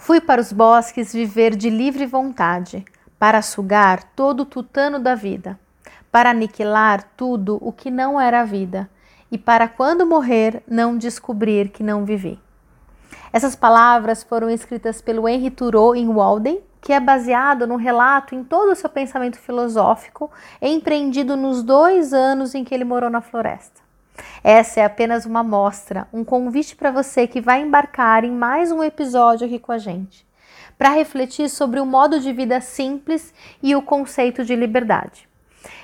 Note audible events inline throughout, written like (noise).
Fui para os bosques viver de livre vontade, para sugar todo o tutano da vida, para aniquilar tudo o que não era a vida, e para quando morrer não descobrir que não vivi. Essas palavras foram escritas pelo Henry Thoreau em Walden, que é baseado no relato em todo o seu pensamento filosófico, empreendido nos dois anos em que ele morou na floresta. Essa é apenas uma amostra, um convite para você que vai embarcar em mais um episódio aqui com a gente, para refletir sobre o modo de vida simples e o conceito de liberdade.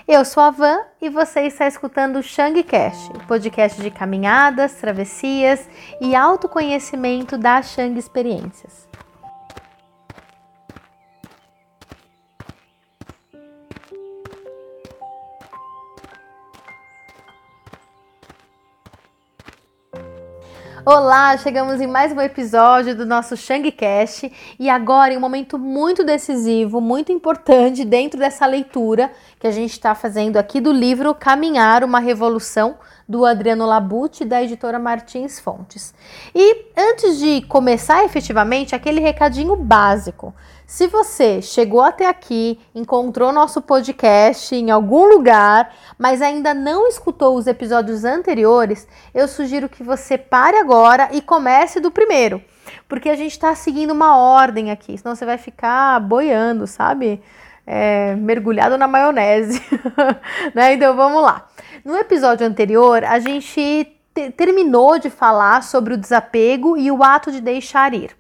Eu sou a Van e você está escutando o Shang Cash, podcast de caminhadas, travessias e autoconhecimento da Shang Experiências. Olá, chegamos em mais um episódio do nosso Shangcast. E agora em um momento muito decisivo, muito importante dentro dessa leitura que a gente está fazendo aqui do livro Caminhar uma Revolução do Adriano Labucci da editora Martins Fontes. E antes de começar efetivamente, aquele recadinho básico. Se você chegou até aqui, encontrou nosso podcast em algum lugar, mas ainda não escutou os episódios anteriores, eu sugiro que você pare agora e comece do primeiro, porque a gente está seguindo uma ordem aqui, senão você vai ficar boiando, sabe? É, mergulhado na maionese. (laughs) né? Então vamos lá. No episódio anterior, a gente terminou de falar sobre o desapego e o ato de deixar ir.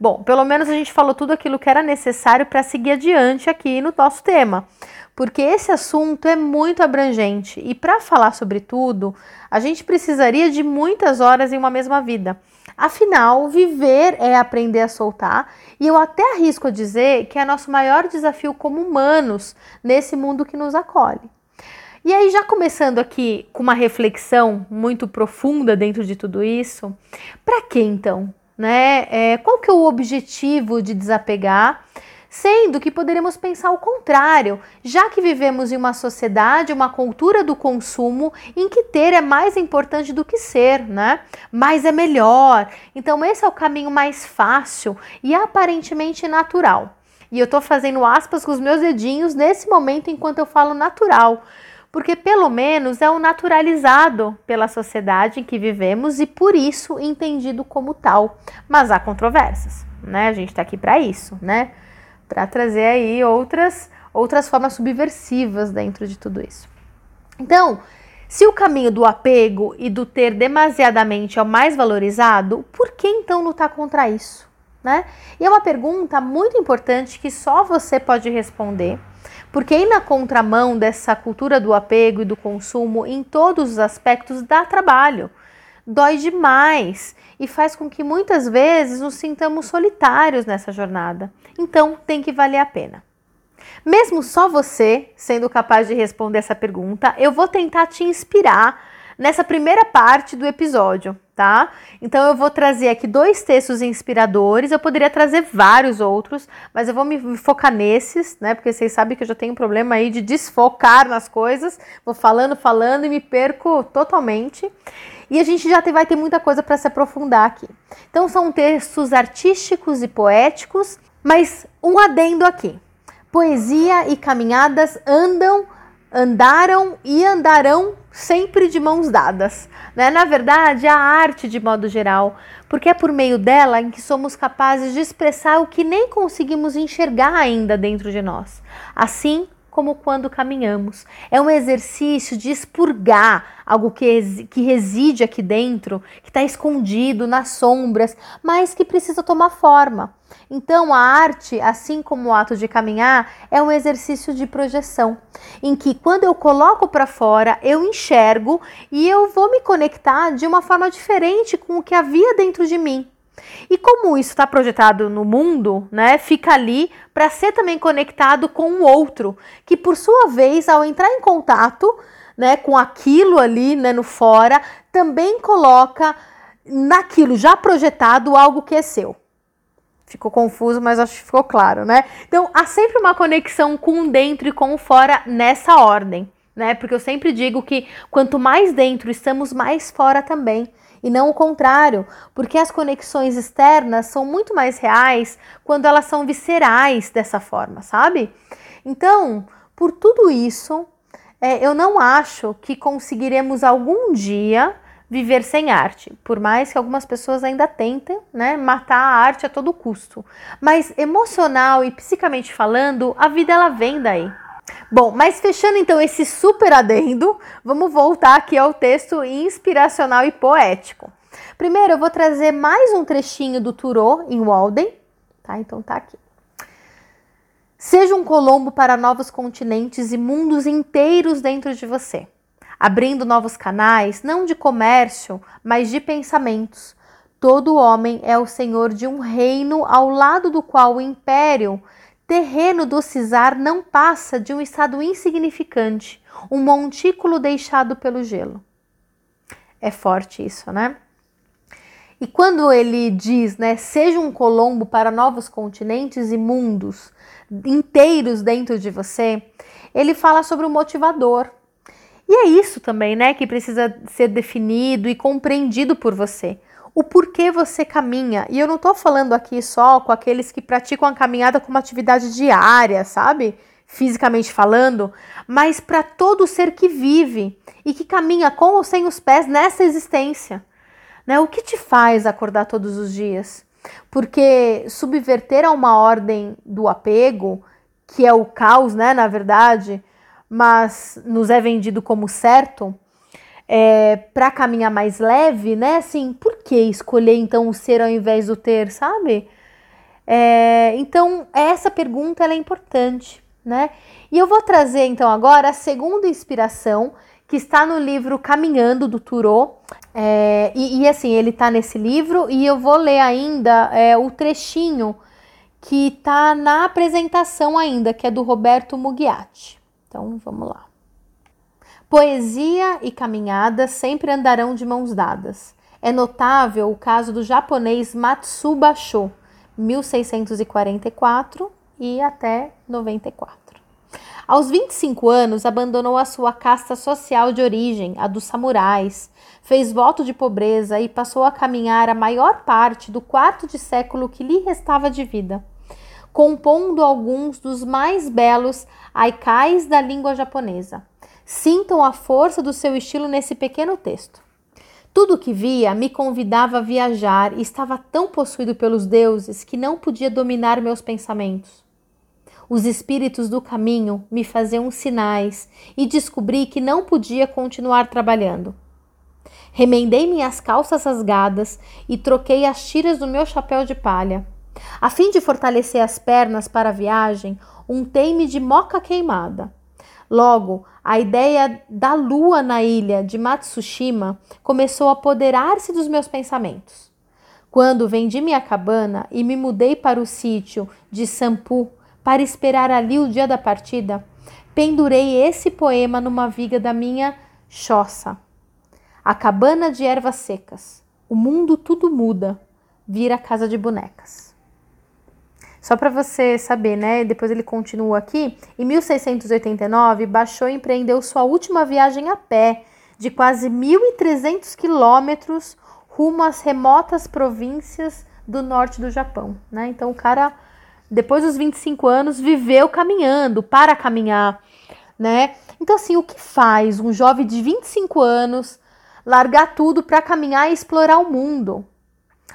Bom, pelo menos a gente falou tudo aquilo que era necessário para seguir adiante aqui no nosso tema, porque esse assunto é muito abrangente e para falar sobre tudo, a gente precisaria de muitas horas em uma mesma vida. Afinal, viver é aprender a soltar, e eu até arrisco a dizer que é nosso maior desafio como humanos nesse mundo que nos acolhe. E aí, já começando aqui com uma reflexão muito profunda dentro de tudo isso, para que então né? É, qual que é o objetivo de desapegar? Sendo que poderíamos pensar o contrário, já que vivemos em uma sociedade, uma cultura do consumo em que ter é mais importante do que ser, né? Mais é melhor. Então, esse é o caminho mais fácil e aparentemente natural. E eu tô fazendo aspas com os meus dedinhos nesse momento enquanto eu falo natural, porque pelo menos é o naturalizado pela sociedade em que vivemos e por isso entendido como tal. Mas há controvérsias, né? A gente está aqui para isso, né? Para trazer aí outras outras formas subversivas dentro de tudo isso. Então, se o caminho do apego e do ter demasiadamente é o mais valorizado, por que então lutar contra isso? Né? E é uma pergunta muito importante que só você pode responder porque ir na contramão dessa cultura do apego e do consumo em todos os aspectos dá trabalho, dói demais e faz com que muitas vezes nos sintamos solitários nessa jornada. Então tem que valer a pena. Mesmo só você sendo capaz de responder essa pergunta, eu vou tentar te inspirar nessa primeira parte do episódio, tá? Então eu vou trazer aqui dois textos inspiradores, eu poderia trazer vários outros, mas eu vou me focar nesses, né? Porque vocês sabem que eu já tenho um problema aí de desfocar nas coisas, vou falando, falando e me perco totalmente. E a gente já vai ter muita coisa para se aprofundar aqui. Então são textos artísticos e poéticos, mas um adendo aqui. Poesia e caminhadas andam andaram e andarão sempre de mãos dadas. Né? Na verdade, a arte de modo geral, porque é por meio dela em que somos capazes de expressar o que nem conseguimos enxergar ainda dentro de nós. Assim como quando caminhamos. É um exercício de expurgar algo que, que reside aqui dentro, que está escondido nas sombras, mas que precisa tomar forma. Então, a arte, assim como o ato de caminhar, é um exercício de projeção, em que quando eu coloco para fora, eu enxergo e eu vou me conectar de uma forma diferente com o que havia dentro de mim. E como isso está projetado no mundo, né, fica ali para ser também conectado com o outro, que por sua vez, ao entrar em contato, né, com aquilo ali, né, no fora, também coloca naquilo já projetado algo que é seu. Ficou confuso, mas acho que ficou claro, né? Então, há sempre uma conexão com o dentro e com o fora nessa ordem, né? Porque eu sempre digo que quanto mais dentro estamos, mais fora também. e não o contrário, porque as conexões externas são muito mais reais quando elas são viscerais dessa forma, sabe? Então, por tudo isso, é, eu não acho que conseguiremos algum dia viver sem arte, por mais que algumas pessoas ainda tentem, né, matar a arte a todo custo. Mas emocional e psicamente falando, a vida ela vem daí. Bom, mas fechando então esse super adendo, vamos voltar aqui ao texto inspiracional e poético. Primeiro, eu vou trazer mais um trechinho do Thoreau em Walden, tá? Então tá aqui. Seja um colombo para novos continentes e mundos inteiros dentro de você, abrindo novos canais, não de comércio, mas de pensamentos. Todo homem é o senhor de um reino ao lado do qual o império terreno do cisar não passa de um estado insignificante, um montículo deixado pelo gelo. É forte isso, né? E quando ele diz, né, seja um colombo para novos continentes e mundos inteiros dentro de você, ele fala sobre o motivador. E é isso também, né, que precisa ser definido e compreendido por você o porquê você caminha. E eu não estou falando aqui só com aqueles que praticam a caminhada como atividade diária, sabe? Fisicamente falando, mas para todo ser que vive e que caminha com ou sem os pés nessa existência. Né? O que te faz acordar todos os dias? Porque subverter a uma ordem do apego, que é o caos, né, na verdade, mas nos é vendido como certo, é, para caminhar mais leve, né? Assim, por que escolher então o ser ao invés do ter, sabe? É, então, essa pergunta é importante, né? E eu vou trazer então agora a segunda inspiração que está no livro Caminhando do Thoreau. É, e, e, assim, ele está nesse livro e eu vou ler ainda é, o trechinho que está na apresentação ainda, que é do Roberto Mugiati. Então, vamos lá. Poesia e caminhada sempre andarão de mãos dadas. É notável o caso do japonês Matsuba Sho, 1644 e até 94. Aos 25 anos, abandonou a sua casta social de origem, a dos samurais, fez voto de pobreza e passou a caminhar a maior parte do quarto de século que lhe restava de vida, compondo alguns dos mais belos aikais da língua japonesa. Sintam a força do seu estilo nesse pequeno texto. Tudo o que via me convidava a viajar e estava tão possuído pelos deuses que não podia dominar meus pensamentos. Os espíritos do caminho me faziam sinais e descobri que não podia continuar trabalhando. Remendei minhas calças rasgadas e troquei as tiras do meu chapéu de palha. A fim de fortalecer as pernas para a viagem, untei-me de moca queimada. Logo, a ideia da lua na ilha de Matsushima começou a apoderar-se dos meus pensamentos. Quando vendi minha cabana e me mudei para o sítio de Sampu para esperar ali o dia da partida, pendurei esse poema numa viga da minha choça. A cabana de ervas secas. O mundo tudo muda, vira casa de bonecas. Só para você saber, né? Depois ele continua aqui. Em 1689, Basho empreendeu sua última viagem a pé, de quase 1.300 quilômetros, rumo às remotas províncias do norte do Japão, né? Então o cara, depois dos 25 anos, viveu caminhando, para caminhar, né? Então assim, o que faz um jovem de 25 anos largar tudo para caminhar e explorar o mundo?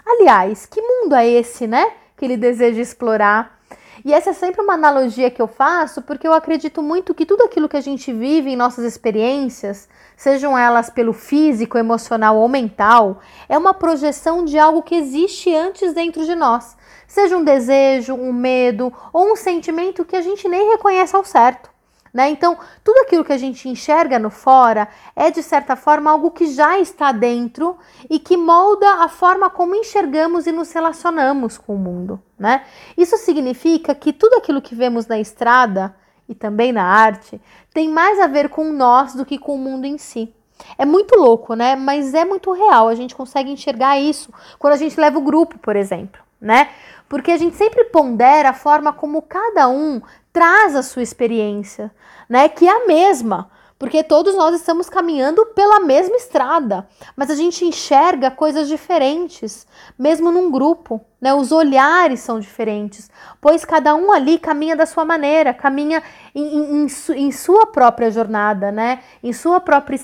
Aliás, que mundo é esse, né? Que ele deseja explorar. E essa é sempre uma analogia que eu faço, porque eu acredito muito que tudo aquilo que a gente vive em nossas experiências, sejam elas pelo físico, emocional ou mental, é uma projeção de algo que existe antes dentro de nós. Seja um desejo, um medo ou um sentimento que a gente nem reconhece ao certo. Né? Então, tudo aquilo que a gente enxerga no fora é, de certa forma, algo que já está dentro e que molda a forma como enxergamos e nos relacionamos com o mundo. Né? Isso significa que tudo aquilo que vemos na estrada e também na arte tem mais a ver com nós do que com o mundo em si. É muito louco, né? Mas é muito real. A gente consegue enxergar isso quando a gente leva o grupo, por exemplo, né? Porque a gente sempre pondera a forma como cada um traz a sua experiência, né? Que é a mesma. porque todos nós estamos caminhando pela mesma estrada, mas a gente enxerga coisas diferentes, mesmo num grupo, né? Os olhares são diferentes, pois cada um ali caminha da sua maneira, caminha em, em, em sua própria jornada, né? Em sua própria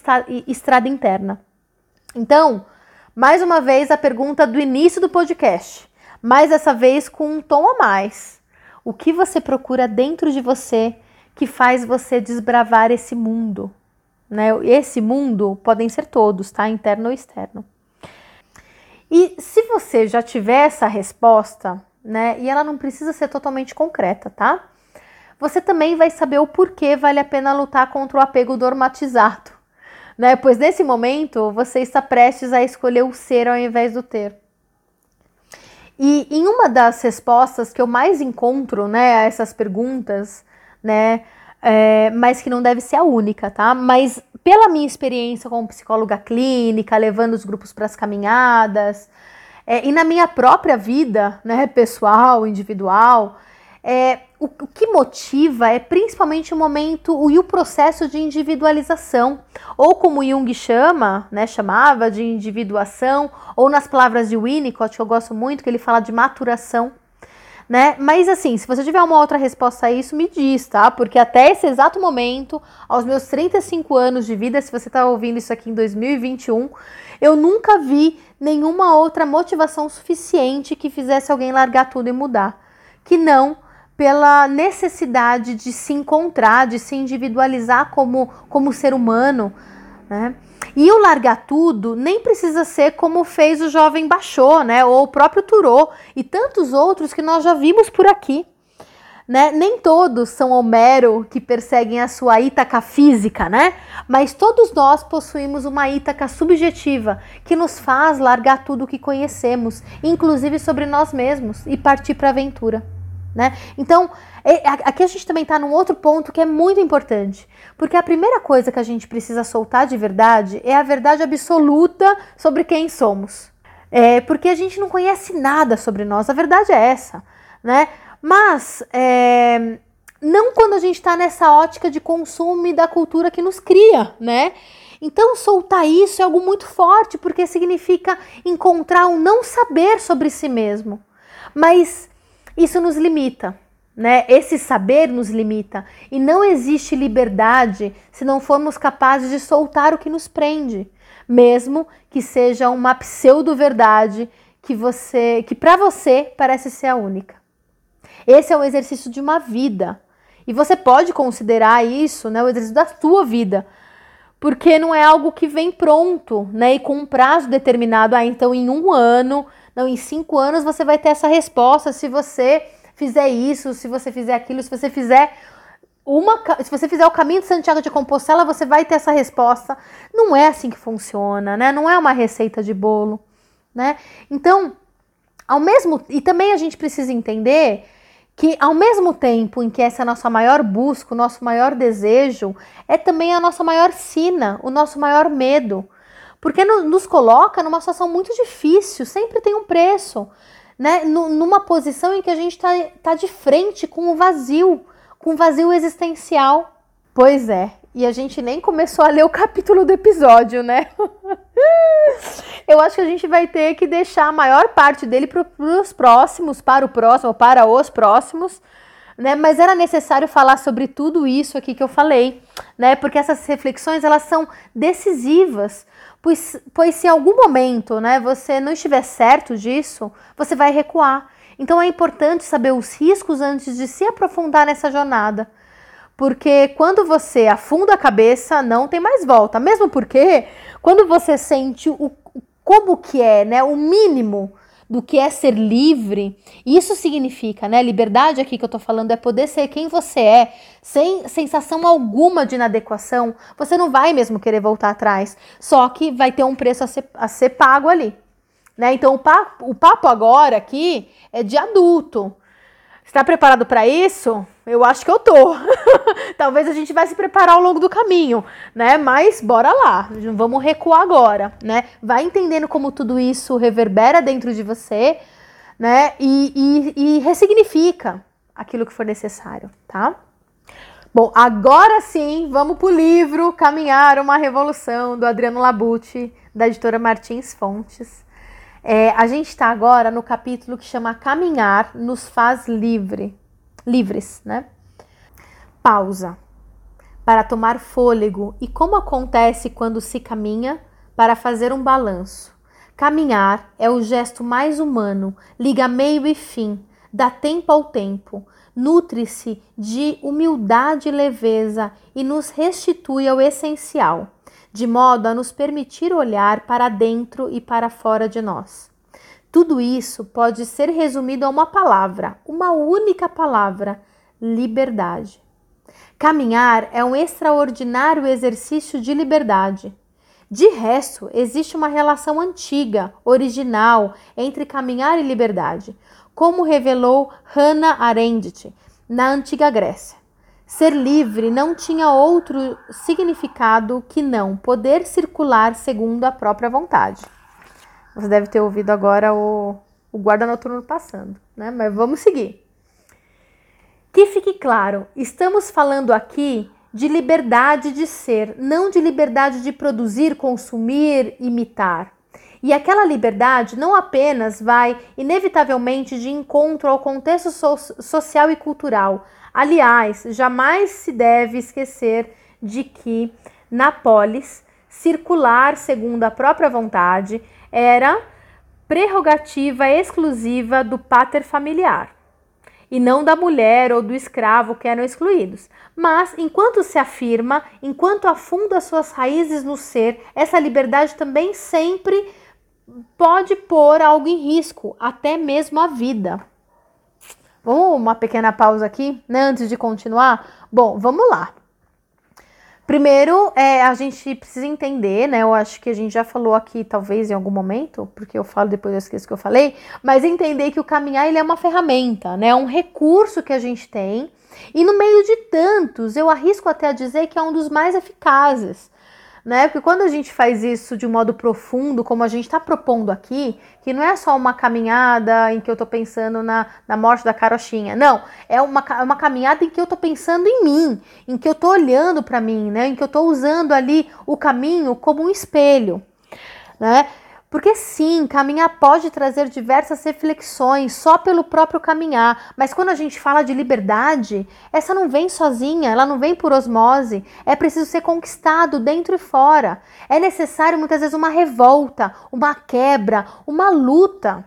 estrada interna. Então, mais uma vez a pergunta do início do podcast, mas dessa vez com um tom a mais. O que você procura dentro de você que faz você desbravar esse mundo. Né? Esse mundo podem ser todos, tá? Interno ou externo. E se você já tiver essa resposta, né? E ela não precisa ser totalmente concreta, tá? Você também vai saber o porquê vale a pena lutar contra o apego normatizado, né? Pois nesse momento você está prestes a escolher o ser ao invés do ter. E em uma das respostas que eu mais encontro, né, a essas perguntas, né? É, mas que não deve ser a única, tá? Mas pela minha experiência como psicóloga clínica, levando os grupos para as caminhadas, é, e na minha própria vida, né, pessoal, individual, é, o, o, que motiva é principalmente o momento e o processo de individualização, ou como Jung chama, né, chamava de individuação, ou nas palavras de Winnicott, que eu gosto muito, que ele fala de maturação né? Mas assim, se você tiver uma outra resposta a isso, me diz, tá? Porque até esse exato momento, aos meus 35 anos de vida, se você tá ouvindo isso aqui em 2021, eu nunca vi nenhuma outra motivação suficiente que fizesse alguém largar tudo e mudar. Que não pela necessidade de se encontrar, de se individualizar como, como ser humano, né? E o largar tudo nem precisa ser como fez o jovem Baixou, né? Ou o próprio Turô e tantos outros que nós já vimos por aqui. Né? Nem todos são Homero que perseguem a sua Ítaca física, né? Mas todos nós possuímos uma Ítaca subjetiva que nos faz largar tudo o que conhecemos, inclusive sobre nós mesmos, e partir para a aventura né? Então, é, aqui a gente também está num outro ponto que é muito importante, porque a primeira coisa que a gente precisa soltar de verdade é a verdade absoluta sobre quem somos. É, porque a gente não conhece nada sobre nós, a verdade é essa, né? Mas é, não quando a gente está nessa ótica de consumo e da cultura que nos cria, né? Então, soltar isso é algo muito forte, porque significa encontrar um não saber sobre si mesmo. Mas isso nos limita, né? Esse saber nos limita e não existe liberdade se não formos capazes de soltar o que nos prende, mesmo que seja uma pseudo-verdade que você, que para você parece ser a única. Esse é o exercício de uma vida. E você pode considerar isso, né, o exercício da sua vida, porque não é algo que vem pronto, né, e com um prazo determinado. Ah, então em um ano não, em cinco anos você vai ter essa resposta se você fizer isso, se você fizer aquilo, se você fizer uma, se você fizer o caminho de Santiago de Compostela, você vai ter essa resposta. Não é assim que funciona, né? Não é uma receita de bolo, né? Então, ao mesmo e também a gente precisa entender que ao mesmo tempo em que essa é a nossa maior busca, o nosso maior desejo, é também a nossa maior sina, o nosso maior medo porque nos coloca numa situação muito difícil, sempre tem um preço, né? numa posição em que a gente está tá de frente com o vazio, com o vazio existencial. Pois é, e a gente nem começou a ler o capítulo do episódio, né? (laughs) Eu acho que a gente vai ter que deixar a maior parte dele para os próximos, para o próximo, para os próximos, né? Mas era necessário falar sobre tudo isso aqui que eu falei, né? Porque essas reflexões elas são decisivas Pois, pois se em algum momento né, você não estiver certo disso, você vai recuar. Então é importante saber os riscos antes de se aprofundar nessa jornada. Porque quando você afunda a cabeça, não tem mais volta. Mesmo porque quando você sente o como que é, né, o mínimo do que é ser livre. Isso significa, né? Liberdade aqui que eu tô falando é poder ser quem você é, sem sensação alguma de inadequação. Você não vai mesmo querer voltar atrás, só que vai ter um preço a ser, a ser pago ali. Né? Então, o papo, o papo agora aqui é de adulto. Está preparado para isso? Eu acho que eu tô. (laughs) Talvez a gente vai se preparar ao longo do caminho, né? Mas bora lá, vamos recuar agora, né? Vai entendendo como tudo isso reverbera dentro de você, né? E, e, e ressignifica aquilo que for necessário, tá? Bom, agora sim, vamos para o livro Caminhar uma Revolução, do Adriano Labucci, da editora Martins Fontes. É, a gente está agora no capítulo que chama Caminhar nos faz livre, livres, né? Pausa para tomar fôlego e como acontece quando se caminha para fazer um balanço. Caminhar é o gesto mais humano, liga meio e fim, dá tempo ao tempo, nutre-se de humildade e leveza e nos restitui ao essencial, de modo a nos permitir olhar para dentro e para fora de nós. Tudo isso pode ser resumido a uma palavra, uma única palavra: liberdade. Caminhar é um extraordinário exercício de liberdade. De resto, existe uma relação antiga, original, entre caminhar e liberdade, como revelou Hannah Arendt na antiga Grécia. Ser livre não tinha outro significado que não poder circular segundo a própria vontade. Você deve ter ouvido agora o, o guarda noturno passando, né? Mas vamos seguir. Que fique claro, estamos falando aqui de liberdade de ser, não de liberdade de produzir, consumir, imitar. E aquela liberdade não apenas vai inevitavelmente de encontro ao contexto so social e cultural. Aliás, jamais se deve esquecer de que na polis, circular segundo a própria vontade era prerrogativa exclusiva do pater familiar e não da mulher ou do escravo que eram excluídos. Mas, enquanto se afirma, enquanto afunda suas raízes no ser, essa liberdade também sempre pode pôr algo em risco, até mesmo a vida. Vamos uma pequena pausa aqui, né, antes de continuar? Bom, vamos lá. Primeiro, é, a gente precisa entender, né? Eu acho que a gente já falou aqui, talvez em algum momento, porque eu falo depois eu esqueço que eu falei, mas entender que o caminhar ele é uma ferramenta, né? É um recurso que a gente tem e no meio de tantos, eu arrisco até a dizer que é um dos mais eficazes né? Porque quando a gente faz isso de um modo profundo, como a gente está propondo aqui, que não é só uma caminhada em que eu estou pensando na, na morte da carochinha, não, é uma, uma caminhada em que eu estou pensando em mim, em que eu estou olhando para mim, né? Em que eu estou usando ali o caminho como um espelho, né? Porque sim, caminhar pode trazer diversas reflexões só pelo próprio caminhar, mas quando a gente fala de liberdade, essa não vem sozinha, ela não vem por osmose, é preciso ser conquistado dentro e fora. É necessário muitas vezes uma revolta, uma quebra, uma luta,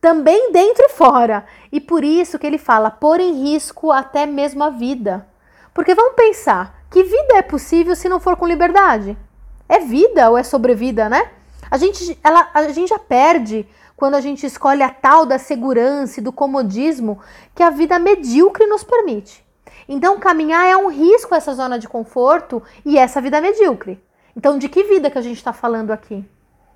também dentro e fora. E por isso que ele fala pôr em risco até mesmo a vida. Porque vamos pensar, que vida é possível se não for com liberdade? É vida ou é sobrevida, né? A gente, ela, a gente já perde quando a gente escolhe a tal da segurança e do comodismo que a vida medíocre nos permite. Então, caminhar é um risco essa zona de conforto e essa vida medíocre. Então, de que vida que a gente está falando aqui?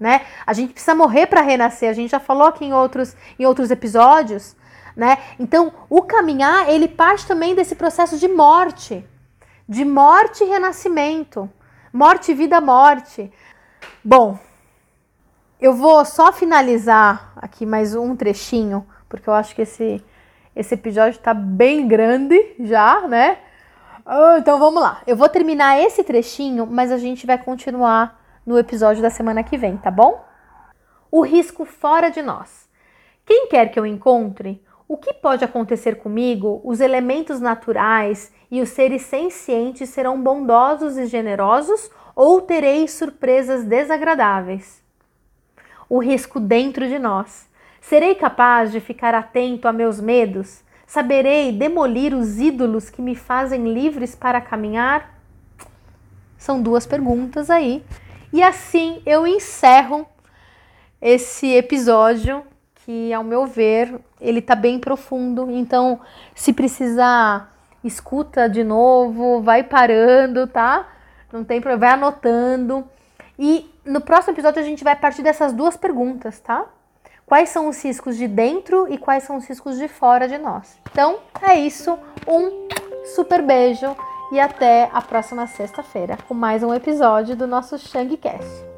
Né? A gente precisa morrer para renascer. A gente já falou aqui em outros, em outros episódios. Né? Então, o caminhar ele parte também desse processo de morte, de morte e renascimento, morte, vida, morte. Bom, eu vou só finalizar aqui mais um trechinho, porque eu acho que esse, esse episódio está bem grande já, né? Ah, então vamos lá. Eu vou terminar esse trechinho, mas a gente vai continuar no episódio da semana que vem, tá bom? O risco fora de nós. Quem quer que eu encontre, o que pode acontecer comigo, os elementos naturais e os seres sencientes serão bondosos e generosos ou terei surpresas desagradáveis? O risco dentro de nós. Serei capaz de ficar atento a meus medos? Saberei demolir os ídolos que me fazem livres para caminhar? São duas perguntas aí. E assim eu encerro esse episódio que, ao meu ver, ele tá bem profundo. Então, se precisar, escuta de novo, vai parando, tá? Não tem problema, vai anotando. E no próximo episódio a gente vai partir dessas duas perguntas, tá? Quais são os riscos de dentro e quais são os riscos de fora de nós? Então é isso. Um super beijo e até a próxima sexta-feira com mais um episódio do nosso Shangcast.